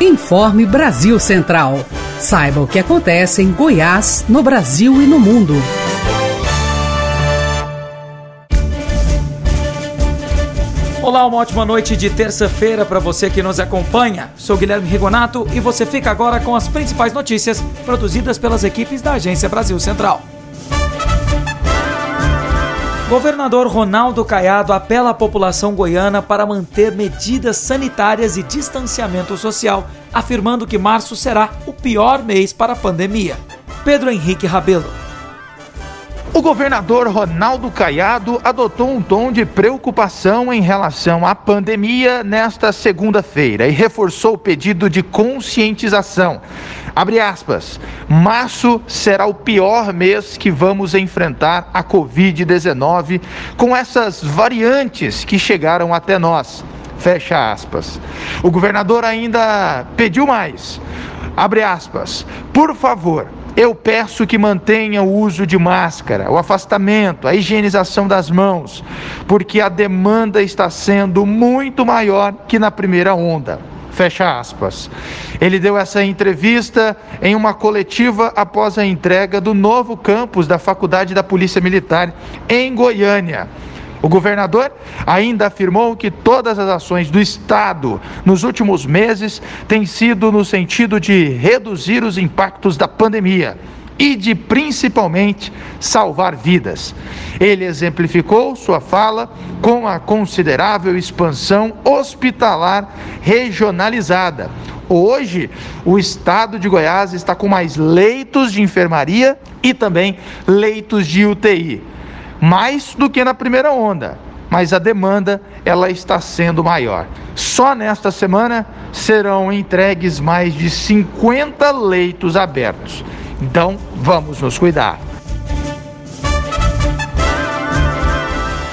Informe Brasil Central. Saiba o que acontece em Goiás, no Brasil e no mundo. Olá, uma ótima noite de terça-feira para você que nos acompanha. Sou Guilherme Rigonato e você fica agora com as principais notícias produzidas pelas equipes da Agência Brasil Central. Governador Ronaldo Caiado apela à população goiana para manter medidas sanitárias e distanciamento social, afirmando que março será o pior mês para a pandemia. Pedro Henrique Rabelo. O governador Ronaldo Caiado adotou um tom de preocupação em relação à pandemia nesta segunda-feira e reforçou o pedido de conscientização. Abre aspas. Março será o pior mês que vamos enfrentar a Covid-19 com essas variantes que chegaram até nós. Fecha aspas. O governador ainda pediu mais. Abre aspas. Por favor, eu peço que mantenha o uso de máscara, o afastamento, a higienização das mãos, porque a demanda está sendo muito maior que na primeira onda. Fecha aspas. Ele deu essa entrevista em uma coletiva após a entrega do novo campus da Faculdade da Polícia Militar em Goiânia. O governador ainda afirmou que todas as ações do Estado nos últimos meses têm sido no sentido de reduzir os impactos da pandemia e de principalmente salvar vidas. Ele exemplificou sua fala com a considerável expansão hospitalar regionalizada. Hoje, o estado de Goiás está com mais leitos de enfermaria e também leitos de UTI, mais do que na primeira onda. Mas a demanda ela está sendo maior. Só nesta semana serão entregues mais de 50 leitos abertos. Então, vamos nos cuidar.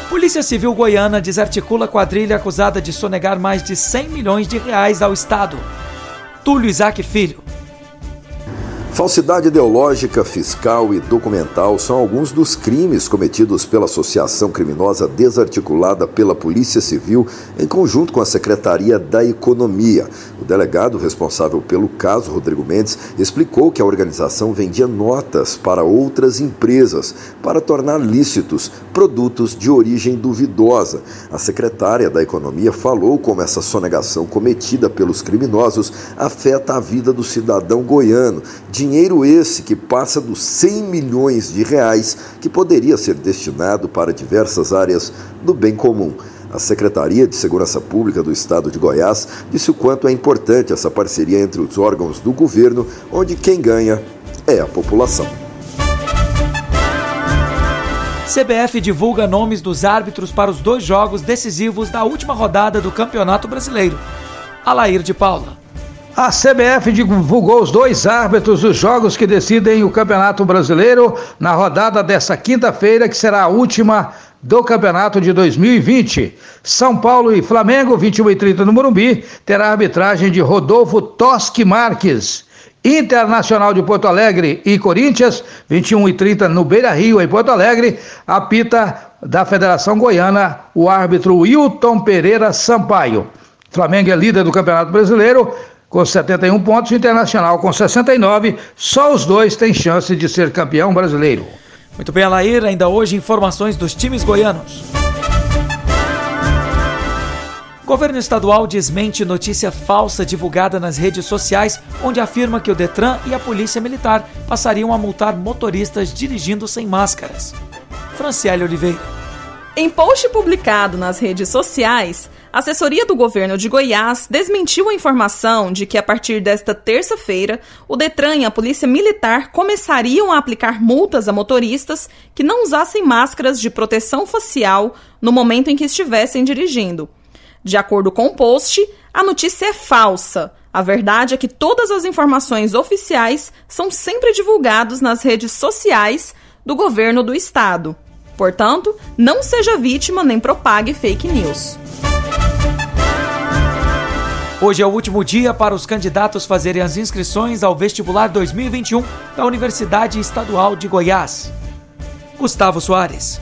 Polícia Civil Goiana desarticula quadrilha acusada de sonegar mais de 100 milhões de reais ao Estado. Túlio Isaac Filho. Falsidade ideológica, fiscal e documental são alguns dos crimes cometidos pela associação criminosa desarticulada pela Polícia Civil em conjunto com a Secretaria da Economia. O delegado responsável pelo caso, Rodrigo Mendes, explicou que a organização vendia notas para outras empresas para tornar lícitos produtos de origem duvidosa. A secretária da Economia falou como essa sonegação cometida pelos criminosos afeta a vida do cidadão goiano. Dinheiro esse que passa dos 100 milhões de reais que poderia ser destinado para diversas áreas do bem comum. A Secretaria de Segurança Pública do Estado de Goiás disse o quanto é importante essa parceria entre os órgãos do governo, onde quem ganha é a população. CBF divulga nomes dos árbitros para os dois jogos decisivos da última rodada do Campeonato Brasileiro. Alair de Paula. A CBF divulgou os dois árbitros dos jogos que decidem o Campeonato Brasileiro na rodada dessa quinta-feira, que será a última do Campeonato de 2020. São Paulo e Flamengo, 21 e 30 no Morumbi, terá a arbitragem de Rodolfo Toschi Marques. Internacional de Porto Alegre e Corinthians, 21 e 30 no Beira Rio, em Porto Alegre, apita da Federação Goiana o árbitro Wilton Pereira Sampaio. Flamengo é líder do Campeonato Brasileiro, com 71 pontos, Internacional com 69. Só os dois têm chance de ser campeão brasileiro. Muito bem, Alair, ainda hoje informações dos times goianos. Governo estadual desmente notícia falsa divulgada nas redes sociais, onde afirma que o Detran e a Polícia Militar passariam a multar motoristas dirigindo sem máscaras. Franciele Oliveira. Em post publicado nas redes sociais, a assessoria do governo de Goiás desmentiu a informação de que, a partir desta terça-feira, o Detran e a Polícia Militar começariam a aplicar multas a motoristas que não usassem máscaras de proteção facial no momento em que estivessem dirigindo. De acordo com o post, a notícia é falsa. A verdade é que todas as informações oficiais são sempre divulgadas nas redes sociais do governo do estado. Portanto, não seja vítima nem propague fake news. Hoje é o último dia para os candidatos fazerem as inscrições ao vestibular 2021 da Universidade Estadual de Goiás. Gustavo Soares.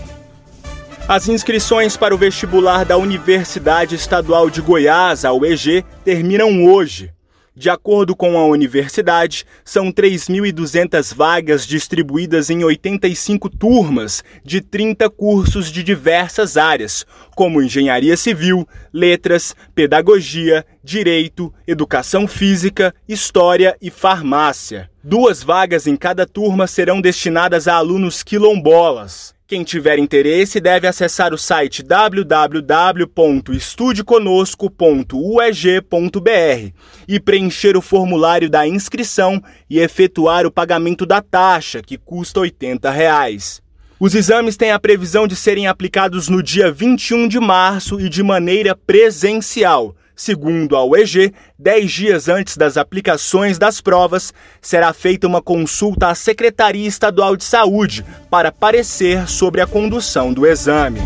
As inscrições para o vestibular da Universidade Estadual de Goiás, a UEG, terminam hoje. De acordo com a universidade, são 3.200 vagas distribuídas em 85 turmas de 30 cursos de diversas áreas, como engenharia civil, letras, pedagogia, direito, educação física, história e farmácia. Duas vagas em cada turma serão destinadas a alunos quilombolas. Quem tiver interesse deve acessar o site www.estudeconosco.ueg.br e preencher o formulário da inscrição e efetuar o pagamento da taxa, que custa 80 reais. Os exames têm a previsão de serem aplicados no dia 21 de março e de maneira presencial. Segundo a UEG, dez dias antes das aplicações das provas, será feita uma consulta à Secretaria Estadual de Saúde para parecer sobre a condução do exame.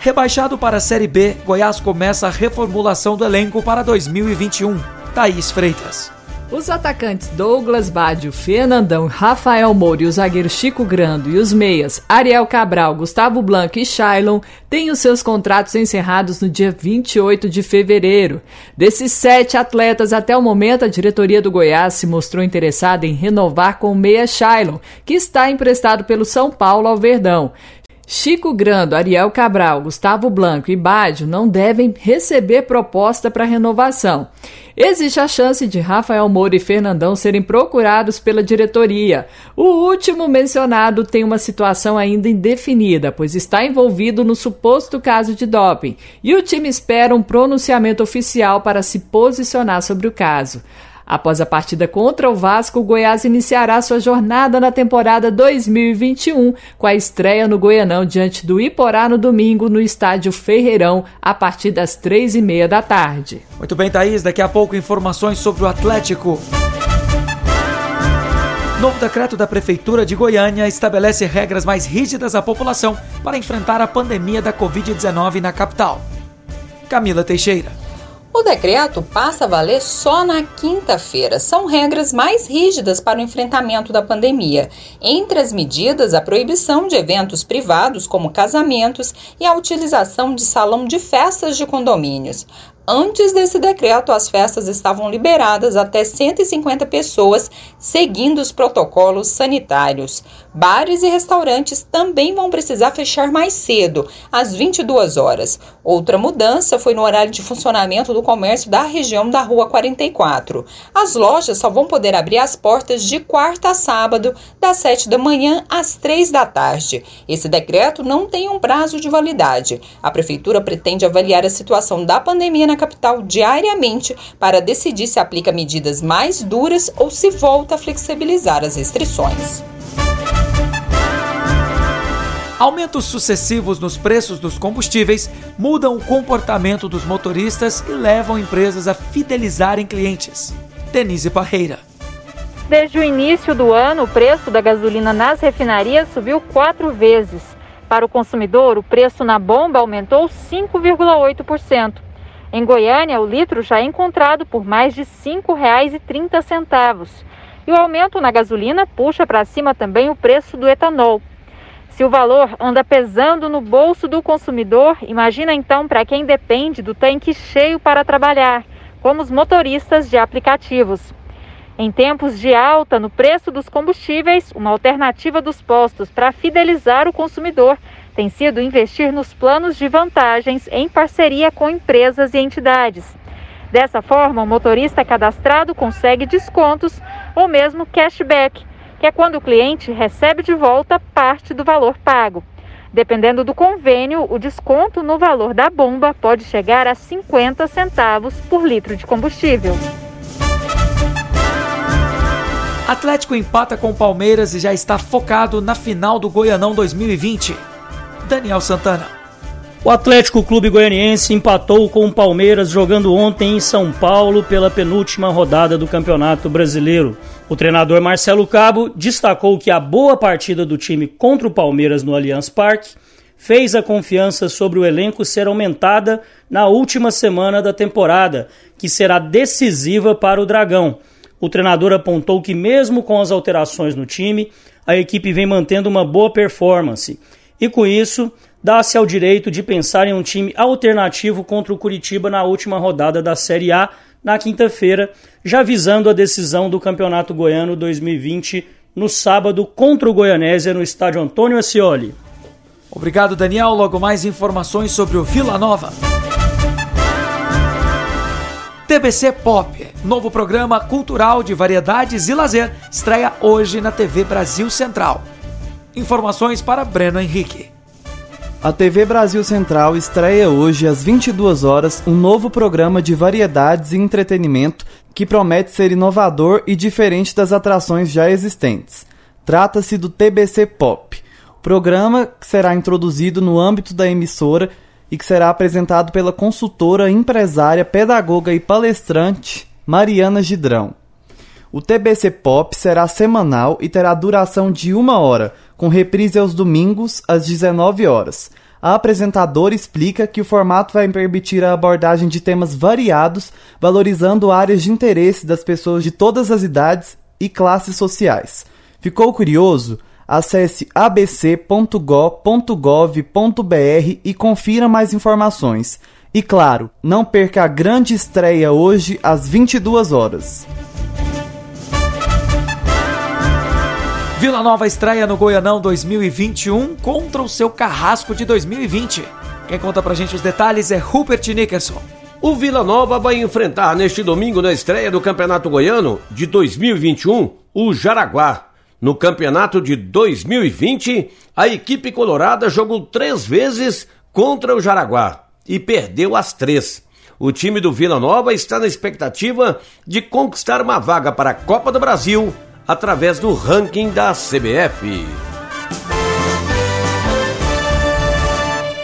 Rebaixado para a Série B, Goiás começa a reformulação do elenco para 2021. Thaís Freitas. Os atacantes Douglas Badio, Fernandão, Rafael Moura e o zagueiro Chico Grando e os meias Ariel Cabral, Gustavo Blanco e Shailon têm os seus contratos encerrados no dia 28 de fevereiro. Desses sete atletas, até o momento, a diretoria do Goiás se mostrou interessada em renovar com o meia Shailon, que está emprestado pelo São Paulo ao Verdão. Chico Grando, Ariel Cabral, Gustavo Blanco e Bádio não devem receber proposta para renovação. Existe a chance de Rafael Moura e Fernandão serem procurados pela diretoria. O último mencionado tem uma situação ainda indefinida, pois está envolvido no suposto caso de doping, e o time espera um pronunciamento oficial para se posicionar sobre o caso. Após a partida contra o Vasco, o Goiás iniciará sua jornada na temporada 2021 com a estreia no Goianão diante do Iporá no domingo no estádio Ferreirão a partir das três e meia da tarde. Muito bem, Thaís. Daqui a pouco informações sobre o Atlético. Novo decreto da Prefeitura de Goiânia estabelece regras mais rígidas à população para enfrentar a pandemia da Covid-19 na capital. Camila Teixeira. O decreto passa a valer só na quinta-feira. São regras mais rígidas para o enfrentamento da pandemia. Entre as medidas, a proibição de eventos privados, como casamentos, e a utilização de salão de festas de condomínios. Antes desse decreto, as festas estavam liberadas até 150 pessoas, seguindo os protocolos sanitários. Bares e restaurantes também vão precisar fechar mais cedo, às 22 horas. Outra mudança foi no horário de funcionamento do comércio da região da Rua 44. As lojas só vão poder abrir as portas de quarta a sábado, das 7 da manhã às 3 da tarde. Esse decreto não tem um prazo de validade. A prefeitura pretende avaliar a situação da pandemia na na capital diariamente para decidir se aplica medidas mais duras ou se volta a flexibilizar as restrições. Aumentos sucessivos nos preços dos combustíveis mudam o comportamento dos motoristas e levam empresas a fidelizarem clientes. Denise Parreira. Desde o início do ano, o preço da gasolina nas refinarias subiu quatro vezes. Para o consumidor, o preço na bomba aumentou 5,8%. Em Goiânia, o litro já é encontrado por mais de R$ 5,30. E o aumento na gasolina puxa para cima também o preço do etanol. Se o valor anda pesando no bolso do consumidor, imagina então para quem depende do tanque cheio para trabalhar, como os motoristas de aplicativos. Em tempos de alta no preço dos combustíveis, uma alternativa dos postos para fidelizar o consumidor tem sido investir nos planos de vantagens em parceria com empresas e entidades. Dessa forma, o motorista cadastrado consegue descontos ou mesmo cashback, que é quando o cliente recebe de volta parte do valor pago. Dependendo do convênio, o desconto no valor da bomba pode chegar a 50 centavos por litro de combustível. Atlético empata com Palmeiras e já está focado na final do Goianão 2020. Daniel Santana. O Atlético Clube Goianiense empatou com o Palmeiras jogando ontem em São Paulo pela penúltima rodada do Campeonato Brasileiro. O treinador Marcelo Cabo destacou que a boa partida do time contra o Palmeiras no Allianz Parque fez a confiança sobre o elenco ser aumentada na última semana da temporada, que será decisiva para o Dragão. O treinador apontou que, mesmo com as alterações no time, a equipe vem mantendo uma boa performance e com isso dá-se ao direito de pensar em um time alternativo contra o Curitiba na última rodada da Série A, na quinta-feira, já visando a decisão do Campeonato Goiano 2020 no sábado contra o Goianésia no estádio Antônio Ascioli. Obrigado, Daniel. Logo mais informações sobre o Vila Nova. TBC Pop, novo programa cultural de variedades e lazer, estreia hoje na TV Brasil Central. Informações para Breno Henrique. A TV Brasil Central estreia hoje às 22 horas um novo programa de variedades e entretenimento que promete ser inovador e diferente das atrações já existentes. Trata-se do TBC Pop, programa que será introduzido no âmbito da emissora e que será apresentado pela consultora, empresária, pedagoga e palestrante Mariana Gidrão. O TBC Pop será semanal e terá duração de uma hora, com reprise aos domingos às 19 horas. A apresentadora explica que o formato vai permitir a abordagem de temas variados, valorizando áreas de interesse das pessoas de todas as idades e classes sociais. Ficou curioso? Acesse abc.go.gov.br e confira mais informações. E claro, não perca a grande estreia hoje às 22 horas. Vila Nova estreia no Goianão 2021 contra o seu carrasco de 2020. Quem conta pra gente os detalhes é Rupert Nickerson. O Vila Nova vai enfrentar neste domingo na estreia do Campeonato Goiano de 2021 o Jaraguá. No campeonato de 2020, a equipe colorada jogou três vezes contra o Jaraguá e perdeu as três. O time do Vila Nova está na expectativa de conquistar uma vaga para a Copa do Brasil através do ranking da CBF.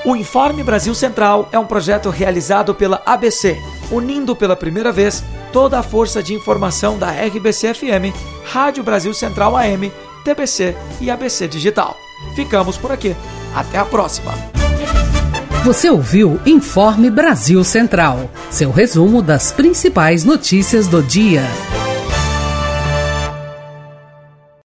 O Informe Brasil Central é um projeto realizado pela ABC, unindo pela primeira vez toda a força de informação da RBC-FM, Rádio Brasil Central AM, TBC e ABC Digital. Ficamos por aqui. Até a próxima. Você ouviu Informe Brasil Central, seu resumo das principais notícias do dia.